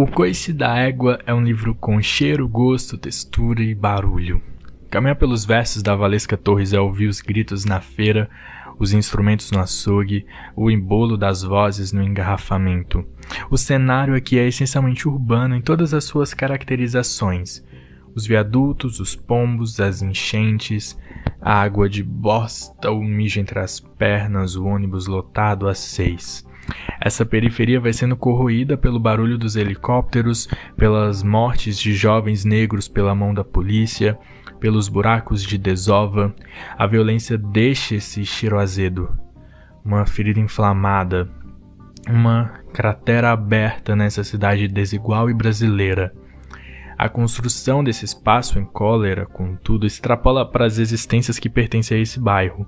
O Coice da Égua é um livro com cheiro, gosto, textura e barulho. Caminhar pelos versos da Valesca Torres é ouvir os gritos na feira, os instrumentos no açougue, o embolo das vozes no engarrafamento. O cenário aqui é essencialmente urbano em todas as suas caracterizações. Os viadutos, os pombos, as enchentes, a água de bosta, o mijo entre as pernas, o ônibus lotado às seis. Essa periferia vai sendo corroída pelo barulho dos helicópteros, pelas mortes de jovens negros pela mão da polícia, pelos buracos de desova. A violência deixa esse cheiro azedo. Uma ferida inflamada, uma cratera aberta nessa cidade desigual e brasileira. A construção desse espaço em cólera, contudo, extrapola para as existências que pertencem a esse bairro.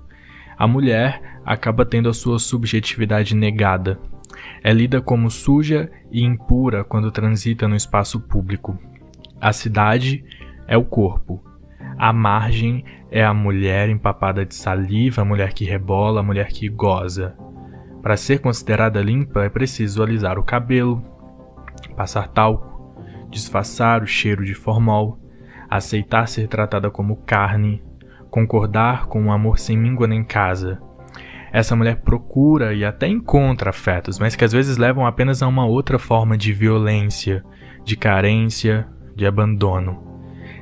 A mulher acaba tendo a sua subjetividade negada. É lida como suja e impura quando transita no espaço público. A cidade é o corpo. A margem é a mulher empapada de saliva, a mulher que rebola, a mulher que goza. Para ser considerada limpa, é preciso alisar o cabelo, passar talco, disfarçar o cheiro de formol, aceitar ser tratada como carne, concordar com um amor sem míngua nem casa. Essa mulher procura e até encontra afetos, mas que às vezes levam apenas a uma outra forma de violência, de carência, de abandono.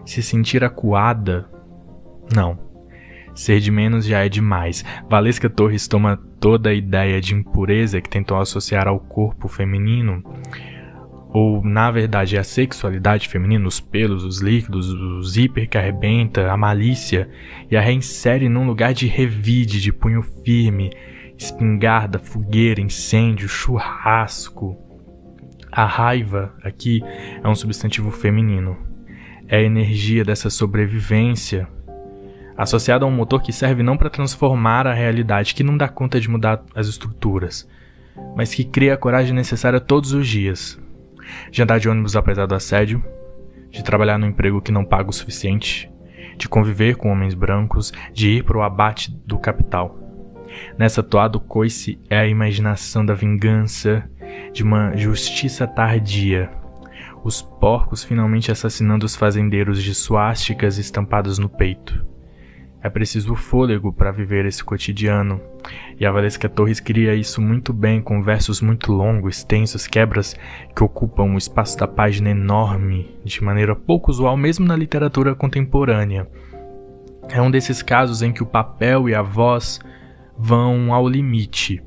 Se sentir acuada, não. Ser de menos já é demais. Valesca Torres toma toda a ideia de impureza que tentou associar ao corpo feminino ou na verdade é a sexualidade feminina, os pelos, os líquidos, o zíper que arrebenta, a malícia, e a reinsere num lugar de revide, de punho firme, espingarda, fogueira, incêndio, churrasco. A raiva aqui é um substantivo feminino. É a energia dessa sobrevivência, associada a um motor que serve não para transformar a realidade, que não dá conta de mudar as estruturas, mas que cria a coragem necessária todos os dias de andar de ônibus apesar do assédio, de trabalhar no emprego que não paga o suficiente, de conviver com homens brancos, de ir para o abate do capital. Nessa toada, o coice é a imaginação da vingança, de uma justiça tardia. Os porcos finalmente assassinando os fazendeiros de suásticas estampadas no peito. É preciso fôlego para viver esse cotidiano, e a Valesca Torres cria isso muito bem com versos muito longos, extensos, quebras que ocupam o espaço da página enorme, de maneira pouco usual mesmo na literatura contemporânea. É um desses casos em que o papel e a voz vão ao limite.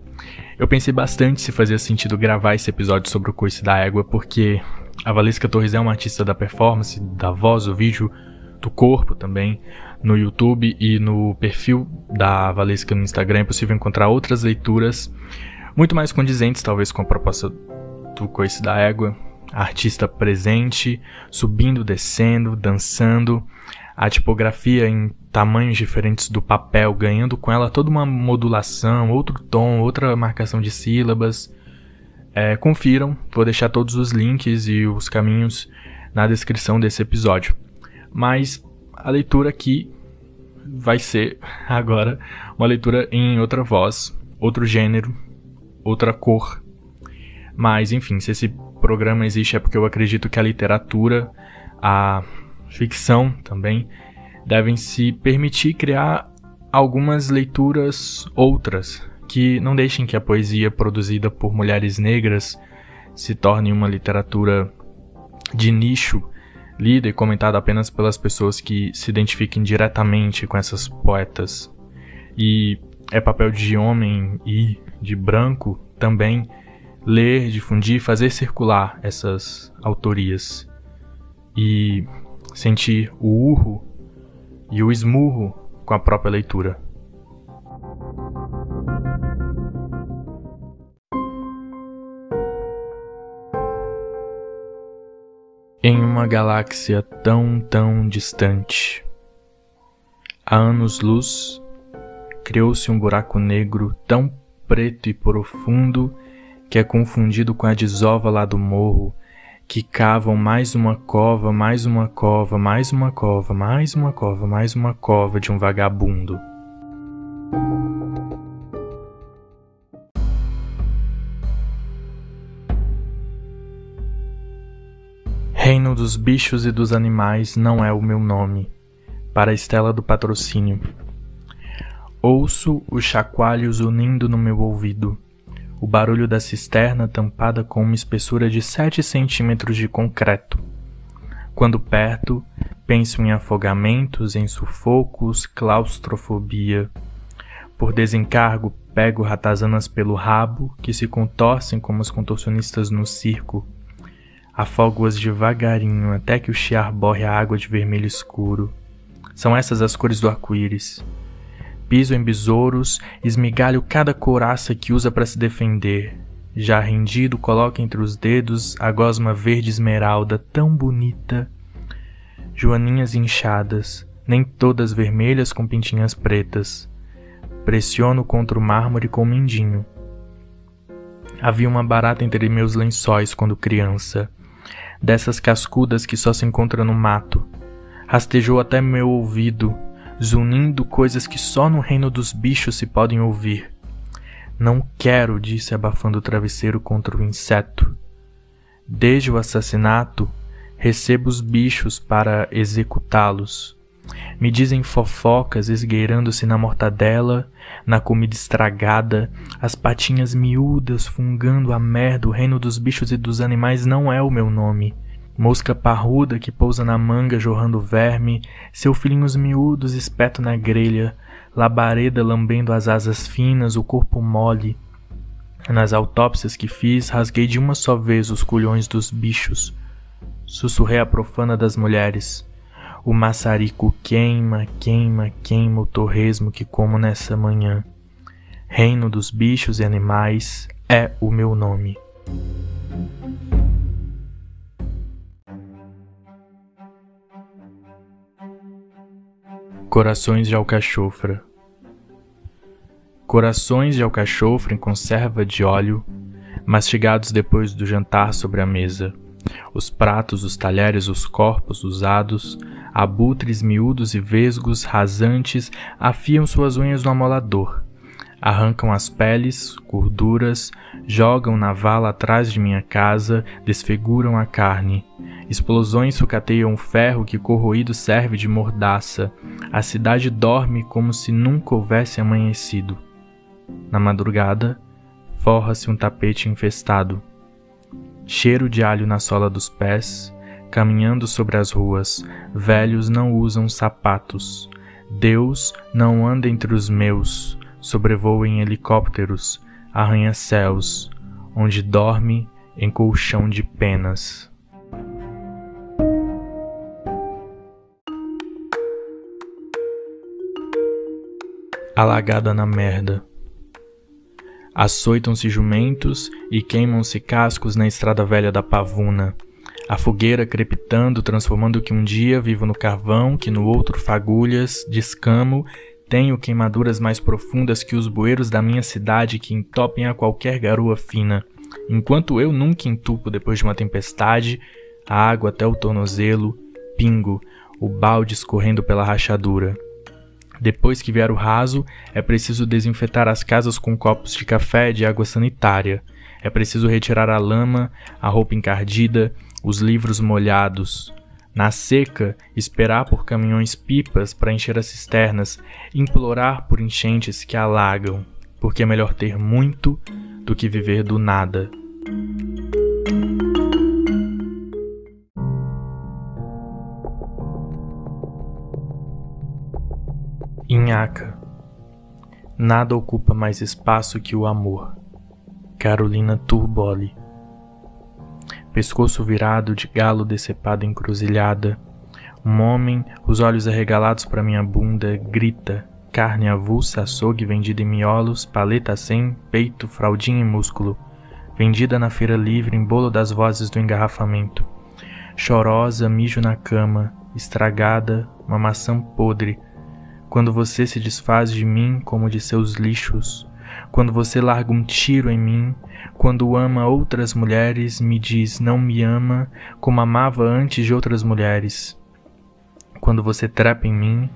Eu pensei bastante se fazia sentido gravar esse episódio sobre o Coice da Égua, porque a Valesca Torres é uma artista da performance, da voz, do vídeo, do corpo também. No YouTube e no perfil da Valesca no Instagram é possível encontrar outras leituras muito mais condizentes, talvez, com a proposta do Coice da Égua. artista presente, subindo, descendo, dançando, a tipografia em tamanhos diferentes do papel, ganhando com ela toda uma modulação, outro tom, outra marcação de sílabas. É, confiram, vou deixar todos os links e os caminhos na descrição desse episódio. Mas a leitura aqui vai ser agora uma leitura em outra voz, outro gênero, outra cor. Mas enfim, se esse programa existe é porque eu acredito que a literatura, a ficção também, devem se permitir criar algumas leituras outras que não deixem que a poesia produzida por mulheres negras se torne uma literatura de nicho lida e comentada apenas pelas pessoas que se identifiquem diretamente com essas poetas. E é papel de homem e de branco também ler, difundir, fazer circular essas autorias e sentir o urro e o esmurro com a própria leitura. Uma galáxia tão, tão distante, há anos-luz, criou-se um buraco negro tão preto e profundo que é confundido com a desova lá do morro, que cavam mais uma cova, mais uma cova, mais uma cova, mais uma cova, mais uma cova de um vagabundo. Reino dos bichos e dos animais não é o meu nome. Para a estela do patrocínio. Ouço os chacoalhos unindo no meu ouvido. O barulho da cisterna tampada com uma espessura de sete centímetros de concreto. Quando perto, penso em afogamentos, em sufocos, claustrofobia. Por desencargo, pego ratazanas pelo rabo, que se contorcem como os contorcionistas no circo Afogo-as devagarinho até que o chiar borre a água de vermelho escuro. São essas as cores do arco-íris. Piso em besouros, esmigalho cada couraça que usa para se defender. Já rendido, coloca entre os dedos a gosma verde esmeralda tão bonita. Joaninhas inchadas, nem todas vermelhas com pintinhas pretas. Pressiono contra o mármore com o mindinho. Havia uma barata entre meus lençóis quando criança dessas cascudas que só se encontra no mato. Rastejou até meu ouvido, zunindo coisas que só no reino dos bichos se podem ouvir. Não quero, disse abafando o travesseiro contra o inseto. Desde o assassinato, recebo os bichos para executá-los. Me dizem fofocas esgueirando-se na mortadela, na comida estragada, as patinhas miúdas fungando a merda, o reino dos bichos e dos animais não é o meu nome. Mosca parruda que pousa na manga jorrando verme, seu filhinhos miúdos espeto na grelha, labareda lambendo as asas finas, o corpo mole. Nas autópsias que fiz, rasguei de uma só vez os culhões dos bichos. Sussurrei a profana das mulheres. O maçarico queima, queima, queima o torresmo que como nessa manhã. Reino dos bichos e animais é o meu nome. Corações de alcachofra Corações de alcachofra em conserva de óleo, mastigados depois do jantar sobre a mesa. Os pratos, os talheres, os corpos usados, abutres miúdos e vesgos rasantes afiam suas unhas no amolador, arrancam as peles, gorduras, jogam na vala atrás de minha casa, desfiguram a carne. Explosões sucateiam o ferro que corroído serve de mordaça. A cidade dorme como se nunca houvesse amanhecido. Na madrugada, forra-se um tapete infestado. Cheiro de alho na sola dos pés, caminhando sobre as ruas, velhos não usam sapatos. Deus não anda entre os meus, sobrevoa em helicópteros, arranha-céus, onde dorme em colchão de penas. Alagada na merda. Açoitam-se jumentos e queimam-se cascos na estrada velha da pavuna a fogueira crepitando, transformando o que um dia vivo no carvão, que no outro fagulhas, descamo, tenho queimaduras mais profundas que os bueiros da minha cidade que entopem a qualquer garoa fina. Enquanto eu nunca entupo depois de uma tempestade, a água até o tornozelo, pingo, o balde escorrendo pela rachadura. Depois que vier o raso, é preciso desinfetar as casas com copos de café e de água sanitária. É preciso retirar a lama, a roupa encardida, os livros molhados. Na seca, esperar por caminhões-pipas para encher as cisternas, implorar por enchentes que alagam, porque é melhor ter muito do que viver do nada. Inhaca. Nada ocupa mais espaço que o amor. Carolina Turboli pescoço virado de galo decepado encruzilhada. Um homem, os olhos arregalados para minha bunda, grita. Carne avulsa, açougue vendida em miolos, paleta sem, peito, fraldinha e músculo. Vendida na feira livre em bolo das vozes do engarrafamento. Chorosa, mijo na cama, estragada, uma maçã podre. Quando você se desfaz de mim como de seus lixos, quando você larga um tiro em mim, quando ama outras mulheres, me diz não me ama como amava antes de outras mulheres. Quando você trepa em mim,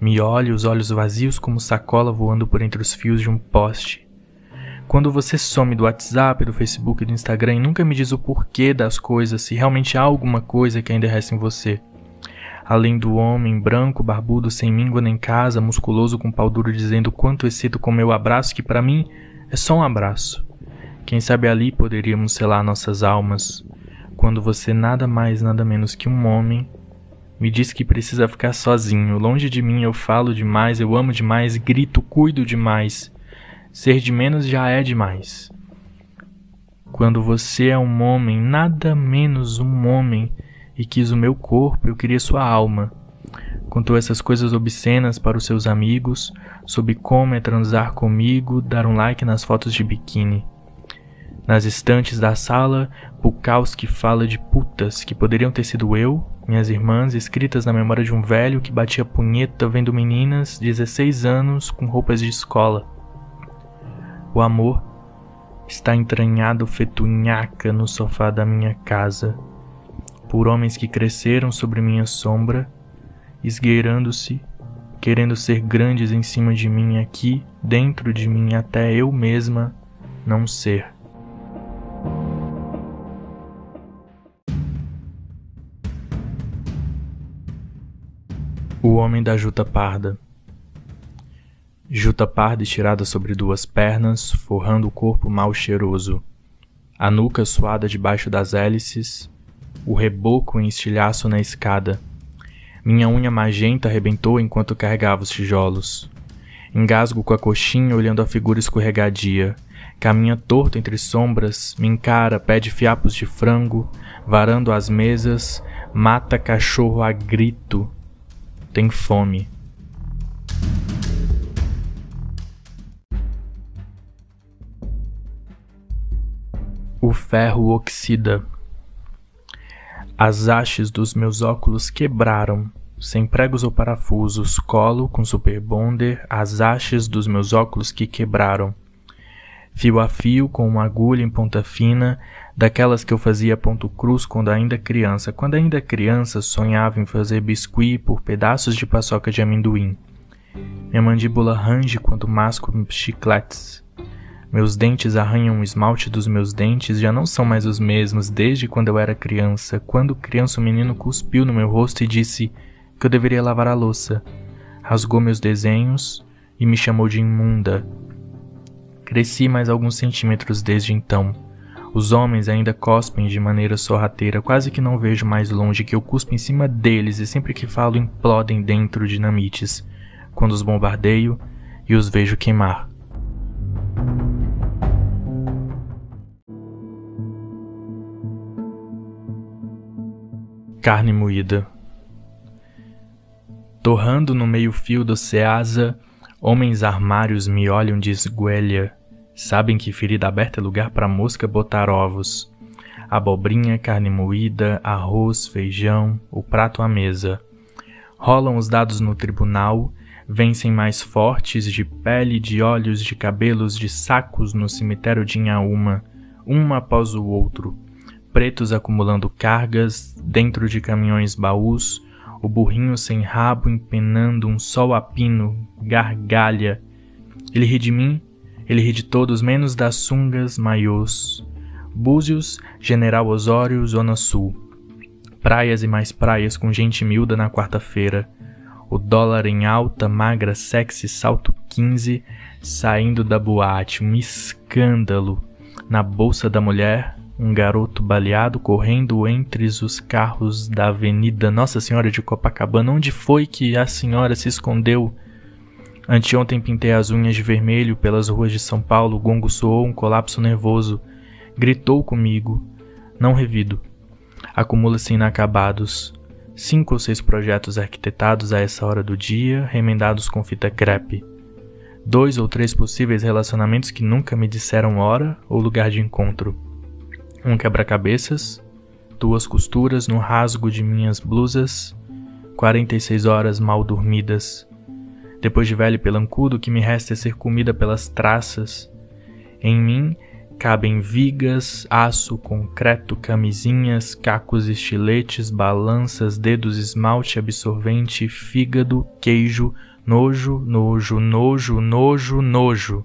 me olha os olhos vazios como sacola voando por entre os fios de um poste. Quando você some do WhatsApp, do Facebook e do Instagram e nunca me diz o porquê das coisas, se realmente há alguma coisa que ainda resta em você. Além do homem branco, barbudo, sem míngua nem casa, musculoso com pau duro, dizendo quanto excito com meu abraço, que para mim é só um abraço. Quem sabe ali poderíamos selar nossas almas, quando você nada mais, nada menos que um homem me diz que precisa ficar sozinho. Longe de mim eu falo demais, eu amo demais, grito, cuido demais. Ser de menos já é demais. Quando você é um homem, nada menos um homem, e quis o meu corpo, eu queria sua alma. Contou essas coisas obscenas para os seus amigos, sobre como é transar comigo, dar um like nas fotos de biquíni. Nas estantes da sala, Bukowski fala de putas que poderiam ter sido eu, minhas irmãs, escritas na memória de um velho que batia punheta vendo meninas, 16 anos, com roupas de escola. O amor está entranhado fetunhaca no sofá da minha casa, por homens que cresceram sobre minha sombra, esgueirando-se, querendo ser grandes em cima de mim aqui, dentro de mim até eu mesma não ser. O homem da juta parda. Juta parda estirada sobre duas pernas, forrando o corpo mal cheiroso. A nuca suada debaixo das hélices, o reboco em estilhaço na escada. Minha unha magenta arrebentou enquanto carregava os tijolos. Engasgo com a coxinha olhando a figura escorregadia. Caminha torto entre sombras, me encara, pede fiapos de frango, varando as mesas, mata cachorro a grito, tem fome. O ferro oxida. As hastes dos meus óculos quebraram. Sem pregos ou parafusos, colo com super bonder as hastes dos meus óculos que quebraram. Fio a fio com uma agulha em ponta fina, daquelas que eu fazia ponto cruz quando ainda criança. Quando ainda criança, sonhava em fazer biscuit por pedaços de paçoca de amendoim. Minha mandíbula range quando masco chicletes. Meus dentes arranham o esmalte dos meus dentes, já não são mais os mesmos desde quando eu era criança. Quando criança, o menino cuspiu no meu rosto e disse que eu deveria lavar a louça. Rasgou meus desenhos e me chamou de imunda. Cresci mais alguns centímetros desde então. Os homens ainda cospem de maneira sorrateira, quase que não vejo mais longe que eu cuspo em cima deles e sempre que falo implodem dentro dinamites, quando os bombardeio e os vejo queimar. Carne moída. Torrando no meio-fio do Ceasa, homens armários me olham de esguelha Sabem que ferida aberta é lugar para mosca botar ovos. Abobrinha, carne moída, arroz, feijão, o prato à mesa. Rolam os dados no tribunal, vencem mais fortes de pele, de olhos, de cabelos, de sacos no cemitério de Inhaúma, um após o outro. Pretos acumulando cargas, dentro de caminhões baús, o burrinho sem rabo empenando um sol a pino, gargalha. Ele ri de mim ele ri de todos menos das sungas maiôs. Búzios, General Osório, Zona Sul. Praias e mais praias com gente miúda na quarta-feira. O dólar em alta, magra, sexy, salto 15, saindo da boate, um escândalo. Na bolsa da mulher, um garoto baleado correndo entre os carros da Avenida Nossa Senhora de Copacabana. Onde foi que a senhora se escondeu? Anteontem pintei as unhas de vermelho pelas ruas de São Paulo, o gongo soou um colapso nervoso. Gritou comigo. Não revido. Acumula-se inacabados. Cinco ou seis projetos arquitetados a essa hora do dia, remendados com fita crepe. Dois ou três possíveis relacionamentos que nunca me disseram hora ou lugar de encontro. Um quebra-cabeças, duas costuras no rasgo de minhas blusas, 46 horas mal dormidas, depois de velho pelancudo, o que me resta é ser comida pelas traças. Em mim cabem vigas, aço, concreto, camisinhas, cacos, estiletes, balanças, dedos, esmalte, absorvente, fígado, queijo, nojo, nojo, nojo, nojo, nojo.